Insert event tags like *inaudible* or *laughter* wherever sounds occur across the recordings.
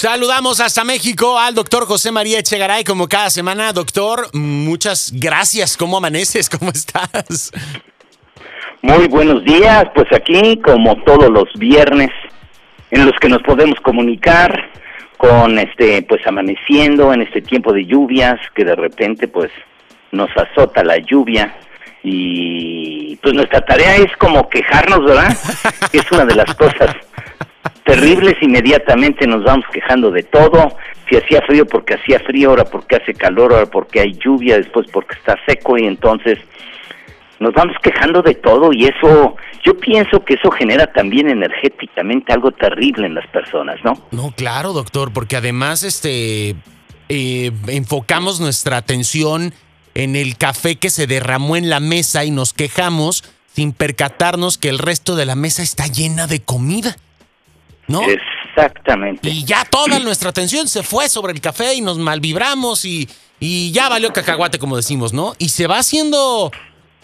Saludamos hasta México al doctor José María Echegaray, como cada semana. Doctor, muchas gracias. ¿Cómo amaneces? *laughs* ¿Cómo estás? Muy buenos días, pues aquí como todos los viernes en los que nos podemos comunicar con este pues amaneciendo en este tiempo de lluvias que de repente pues nos azota la lluvia y pues nuestra tarea es como quejarnos, ¿verdad? *laughs* es una de las cosas terribles, inmediatamente nos vamos quejando de todo, si hacía frío porque hacía frío, ahora porque hace calor, ahora porque hay lluvia, después porque está seco y entonces nos vamos quejando de todo y eso, yo pienso que eso genera también energéticamente algo terrible en las personas, ¿no? No, claro, doctor, porque además este eh, enfocamos nuestra atención en el café que se derramó en la mesa y nos quejamos sin percatarnos que el resto de la mesa está llena de comida. ¿No? Exactamente. Y ya toda nuestra atención se fue sobre el café y nos malvibramos y, y ya valió cacahuate, como decimos, ¿no? Y se va haciendo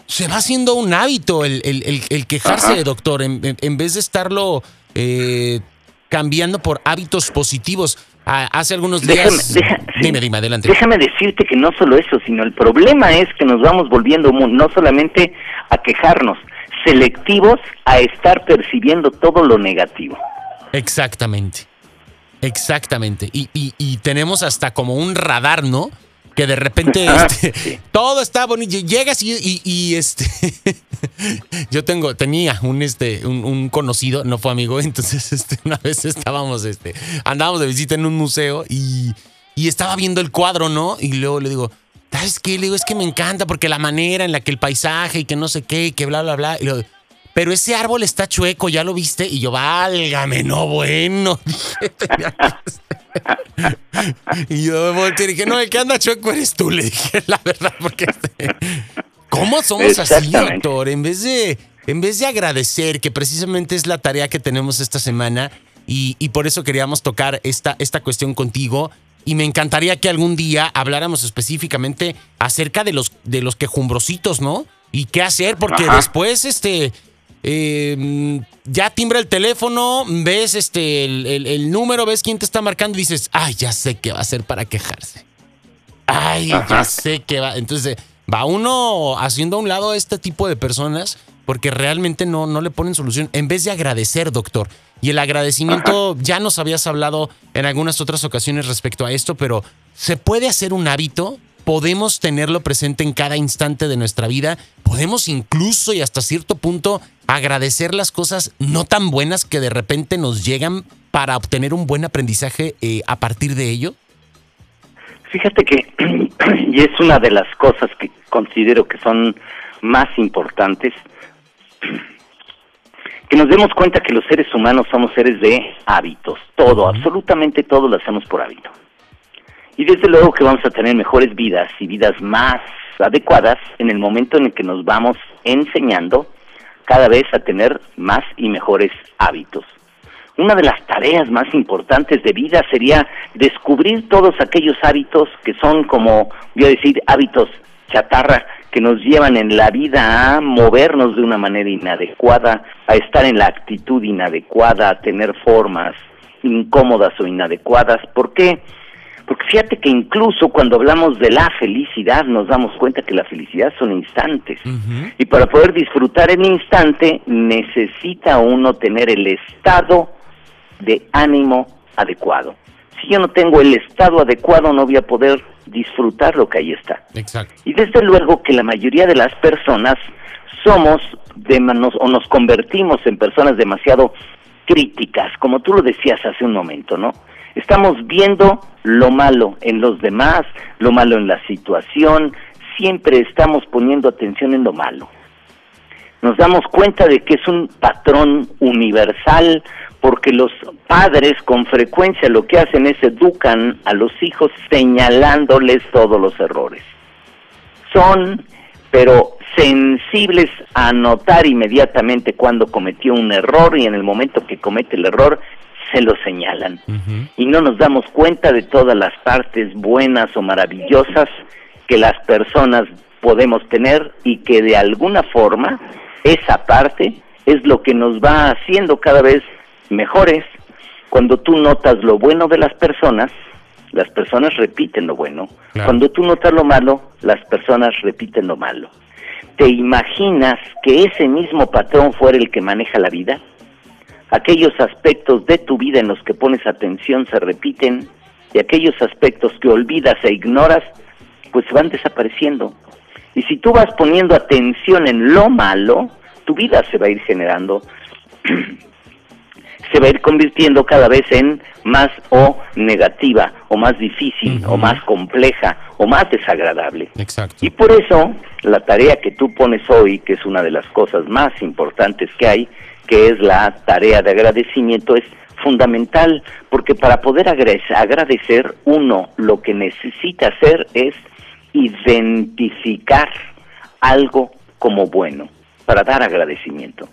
se va haciendo un hábito el, el, quejarse, doctor, en, vez de estarlo eh, cambiando por hábitos positivos. hace algunos días. dime, dime, adelante. Déjame decirte que no solo eso, sino el problema es que nos vamos volviendo no solamente a quejarnos, selectivos a estar percibiendo todo lo negativo. Exactamente. Exactamente. Y, y, y tenemos hasta como un radar, ¿no? que de repente *laughs* este, todo está bonito. Llegas y, este. *laughs* yo tengo, tenía un este, un, conocido, no fue amigo, *laughs* entonces este, una vez estábamos, este, andábamos de visita en un museo y, y estaba viendo el cuadro, ¿no? Y luego le digo, ¿sabes qué? Le digo, es que me encanta porque la manera en la que el paisaje y que no sé qué, y que bla, bla, bla. Y luego, pero ese árbol está chueco, ¿ya lo viste? Y yo, válgame, no, bueno. *laughs* y yo me volteé y dije, no, el que anda chueco eres tú, le dije, la verdad, porque... Este, ¿Cómo somos así, doctor? En vez de... En vez de agradecer, que precisamente es la tarea que tenemos esta semana, y, y por eso queríamos tocar esta, esta cuestión contigo, y me encantaría que algún día habláramos específicamente acerca de los, de los quejumbrositos, ¿no? Y qué hacer, porque después, este, eh, ya timbra el teléfono, ves este el, número, ves quién te está marcando y dices, ay, ya sé qué va a hacer para quejarse. Ay, ya sé qué va. Entonces, va uno haciendo a un lado a este tipo de personas porque realmente no, no le ponen solución. En vez de agradecer, doctor. Y el agradecimiento, ya nos habías hablado en algunas otras ocasiones respecto a esto, pero ¿se puede hacer un hábito? ¿Podemos tenerlo presente en cada instante de nuestra vida? ¿Podemos incluso y hasta cierto punto agradecer las cosas no tan buenas que de repente nos llegan para obtener un buen aprendizaje eh, a partir de ello? Fíjate que, *clears throat* y es una de las cosas que considero que son más importantes, *clears throat* que nos demos cuenta que los seres humanos somos seres de hábitos, todo, absolutamente todo lo hacemos por hábito. Y desde luego que vamos a tener mejores vidas y vidas más adecuadas en el momento en el que nos vamos enseñando cada vez a tener más y mejores hábitos. Una de las tareas más importantes de vida sería descubrir todos aquellos hábitos que son como, voy a decir, hábitos chatarra, que nos llevan en la vida a movernos de una manera inadecuada, a estar en la actitud inadecuada, a tener formas incómodas o inadecuadas. ¿Por qué? Porque fíjate que incluso cuando hablamos de la felicidad nos damos cuenta que la felicidad son instantes. Y para poder disfrutar el instante necesita uno tener el estado de ánimo adecuado. Si yo no tengo el estado adecuado no voy a poder disfrutar lo que ahí está. Y desde luego que la mayoría de las personas somos de o nos convertimos en personas demasiado críticas, como tú lo decías hace un momento, ¿no? Estamos viendo lo malo en los demás, lo malo en la situación, siempre estamos poniendo atención en lo malo. Nos damos cuenta de que es un patrón universal porque los padres con frecuencia lo que hacen es educan a los hijos señalándoles todos los errores. Son, pero sensibles a notar inmediatamente cuando cometió un error y en el momento que comete el error se lo señalan. Y no nos damos cuenta de todas las partes buenas o maravillosas que las personas podemos tener y que de alguna forma esa parte es lo que nos va haciendo cada vez mejores. Cuando tú notas lo bueno de las personas, las personas repiten lo bueno. Cuando tú notas lo malo, las personas repiten lo malo. ¿Te imaginas que ese mismo patrón fuera el que maneja la vida? Aquellos aspectos de tu vida en los que pones atención se repiten y aquellos aspectos que olvidas e ignoras, pues van desapareciendo. Y si tú vas poniendo atención en lo malo, tu vida se va a ir generando, *clears throat* se va a ir convirtiendo cada vez en más o negativa, o más difícil, o más compleja, o más desagradable. Exacto. Y por eso, la tarea que tú pones hoy, que es una de las cosas más importantes que hay, que es la tarea de agradecimiento, es fundamental, porque para poder agradecer, uno lo que necesita hacer es identificar algo como bueno para dar agradecimiento.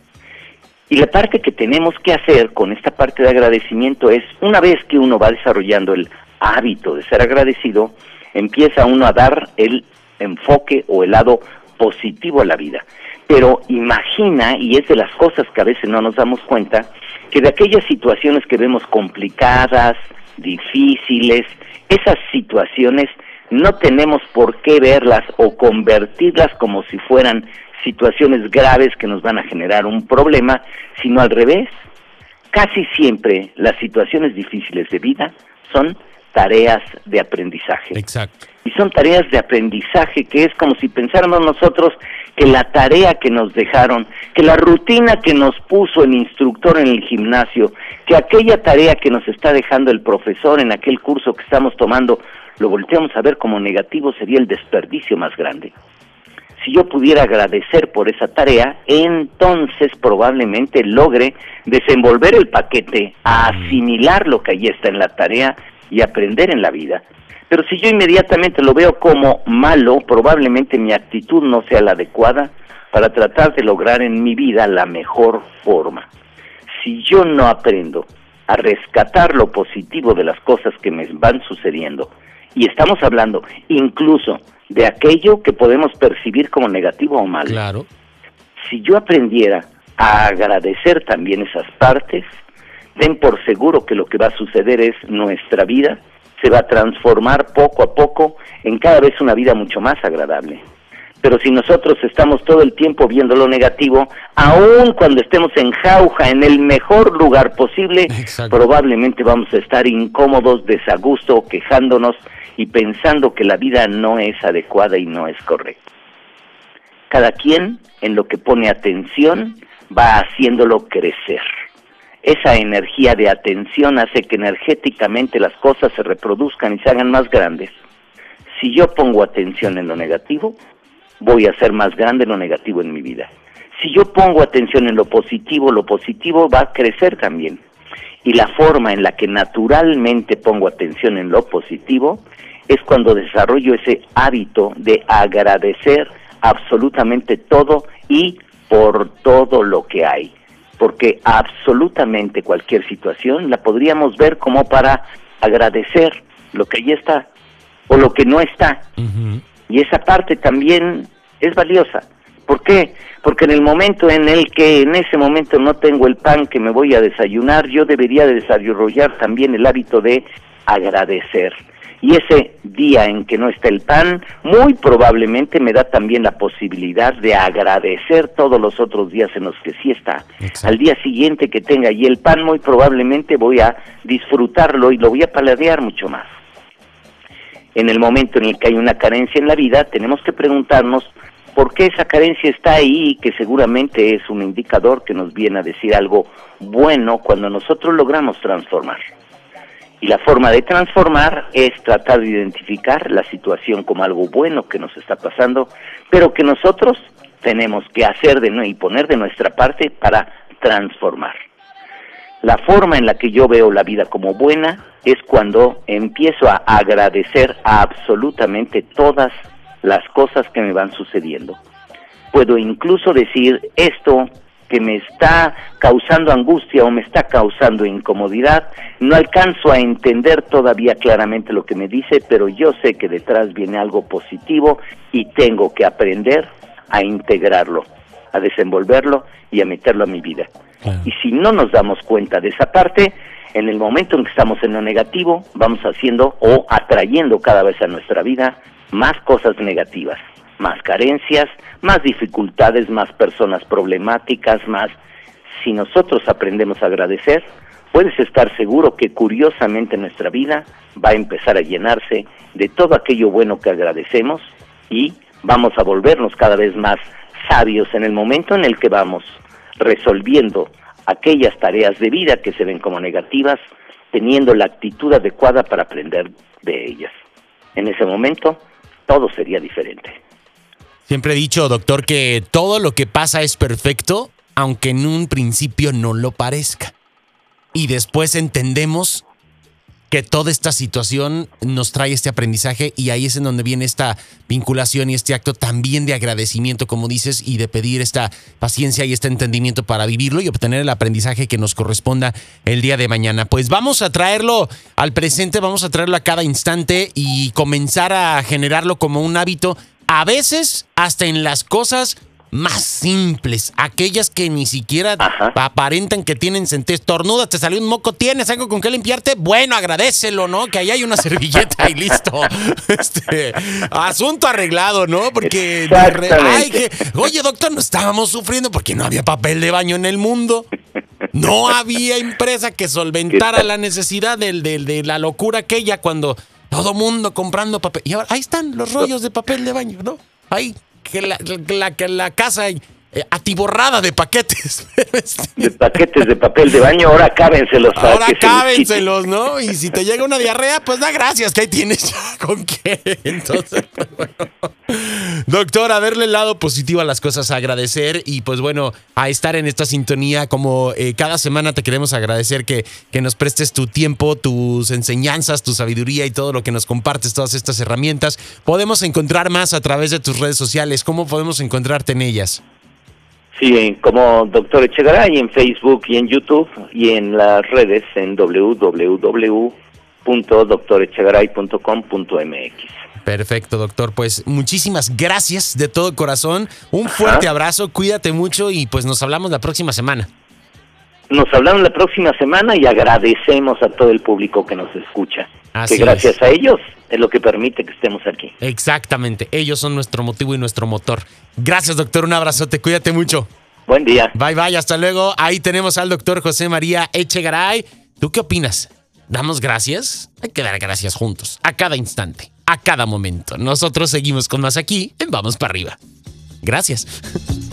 Y la parte que tenemos que hacer con esta parte de agradecimiento es, una vez que uno va desarrollando el hábito de ser agradecido, empieza uno a dar el enfoque o el lado positivo a la vida. Pero imagina, y es de las cosas que a veces no nos damos cuenta, que de aquellas situaciones que vemos complicadas, difíciles, esas situaciones no tenemos por qué verlas o convertirlas como si fueran situaciones graves que nos van a generar un problema, sino al revés. Casi siempre las situaciones difíciles de vida son tareas de aprendizaje. Exacto. Y son tareas de aprendizaje que es como si pensáramos nosotros que la tarea que nos dejaron, que la rutina que nos puso el instructor en el gimnasio, que aquella tarea que nos está dejando el profesor en aquel curso que estamos tomando, lo volteamos a ver como negativo, sería el desperdicio más grande si yo pudiera agradecer por esa tarea, entonces probablemente logre desenvolver el paquete, asimilar lo que ahí está en la tarea y aprender en la vida. Pero si yo inmediatamente lo veo como malo, probablemente mi actitud no sea la adecuada para tratar de lograr en mi vida la mejor forma. Si yo no aprendo a rescatar lo positivo de las cosas que me van sucediendo, y estamos hablando incluso de aquello que podemos percibir como negativo o malo. Claro. Si yo aprendiera a agradecer también esas partes, den por seguro que lo que va a suceder es nuestra vida se va a transformar poco a poco en cada vez una vida mucho más agradable. Pero si nosotros estamos todo el tiempo viendo lo negativo, aun cuando estemos en jauja, en el mejor lugar posible, probablemente vamos a estar incómodos, desagusto, quejándonos y pensando que la vida no es adecuada y no es correcta. Cada quien en lo que pone atención va haciéndolo crecer. Esa energía de atención hace que energéticamente las cosas se reproduzcan y se hagan más grandes. Si yo pongo atención en lo negativo, voy a hacer más grande lo negativo en mi vida. Si yo pongo atención en lo positivo, lo positivo va a crecer también. Y la forma en la que naturalmente pongo atención en lo positivo es cuando desarrollo ese hábito de agradecer absolutamente todo y por todo lo que hay. Porque absolutamente cualquier situación la podríamos ver como para agradecer lo que ahí está o lo que no está. Y esa parte también es valiosa. ¿Por qué? Porque en el momento en el que en ese momento no tengo el pan que me voy a desayunar, yo debería de desarrollar también el hábito de agradecer. Y ese día en que no está el pan, muy probablemente me da también la posibilidad de agradecer todos los otros días en los que sí está. Al día siguiente que tenga allí el pan, muy probablemente voy a disfrutarlo y lo voy a paladear mucho más. En el momento en el que hay una carencia en la vida, tenemos que preguntarnos por qué esa carencia está ahí, que seguramente es un indicador que nos viene a decir algo bueno cuando nosotros logramos transformar. Y la forma de transformar es tratar de identificar la situación como algo bueno que nos está pasando, pero que nosotros tenemos que hacer de y poner de nuestra parte para transformar. La forma en la que yo veo la vida como buena es cuando empiezo a agradecer a absolutamente todas las cosas que me van sucediendo. Puedo incluso decir esto que me está causando angustia o me está causando incomodidad. No alcanzo a entender todavía claramente lo que me dice, pero yo sé que detrás viene algo positivo y tengo que aprender a integrarlo, a desenvolverlo y a meterlo a mi vida. Y si no nos damos cuenta de esa parte, en el momento en que estamos en lo negativo, vamos haciendo o atrayendo cada vez a nuestra vida más cosas negativas, más carencias, más dificultades, más personas problemáticas, más... Si nosotros aprendemos a agradecer, puedes estar seguro que curiosamente nuestra vida va a empezar a llenarse de todo aquello bueno que agradecemos y vamos a volvernos cada vez más sabios en el momento en el que vamos resolviendo aquellas tareas de vida que se ven como negativas, teniendo la actitud adecuada para aprender de ellas. En ese momento, todo sería diferente. Siempre he dicho, doctor, que todo lo que pasa es perfecto, aunque en un principio no lo parezca. Y después entendemos que toda esta situación nos trae este aprendizaje y ahí es en donde viene esta vinculación y este acto también de agradecimiento, como dices, y de pedir esta paciencia y este entendimiento para vivirlo y obtener el aprendizaje que nos corresponda el día de mañana. Pues vamos a traerlo al presente, vamos a traerlo a cada instante y comenzar a generarlo como un hábito, a veces hasta en las cosas más simples, aquellas que ni siquiera aparentan que tienen sentido. Tornuda, te salió un moco, ¿tienes algo con qué limpiarte? Bueno, agradecelo, ¿no? Que ahí hay una *laughs* servilleta y listo. *laughs* Este, asunto arreglado, ¿no? Porque, oye, doctor, no estábamos sufriendo porque no había papel de baño en el mundo. No había empresa que solventara la necesidad del, de la locura aquella cuando todo mundo comprando papel. Y ahora ahí están los rollos de papel de baño, ¿no? Ahí que la, la, la casa eh, atiborrada de paquetes. *laughs* de paquetes de papel de baño, ahora cábenselos. Ahora cábenselos, ¿no? Y si te llega una diarrea, pues da gracias, que ahí tienes ya con qué. *laughs* Entonces, pues, bueno. Doctor, a verle el lado positivo a las cosas, agradecer y pues bueno, a estar en esta sintonía como eh, cada semana te queremos agradecer que, que nos prestes tu tiempo, tus enseñanzas, tu sabiduría y todo lo que nos compartes, todas estas herramientas. Podemos encontrar más a través de tus redes sociales. ¿Cómo podemos encontrarte en ellas? Sí, como Doctor Echegaray en Facebook y en YouTube y en las redes en www.doctorechegaray.com.mx. Perfecto, doctor. Pues muchísimas gracias de todo corazón. Un fuerte abrazo, cuídate mucho y pues nos hablamos la próxima semana. Nos hablamos la próxima semana y agradecemos a todo el público que nos escucha. que gracias a ellos es lo que permite que estemos aquí. Exactamente, ellos son nuestro motivo y nuestro motor. Gracias, doctor. Un abrazote, cuídate mucho. Buen día. Bye, bye, hasta luego. Ahí tenemos al doctor José María Echegaray. ¿Tú qué opinas? ¿Damos gracias? Hay que dar gracias juntos, a cada instante a cada momento. Nosotros seguimos con más aquí en Vamos para arriba. Gracias. *laughs*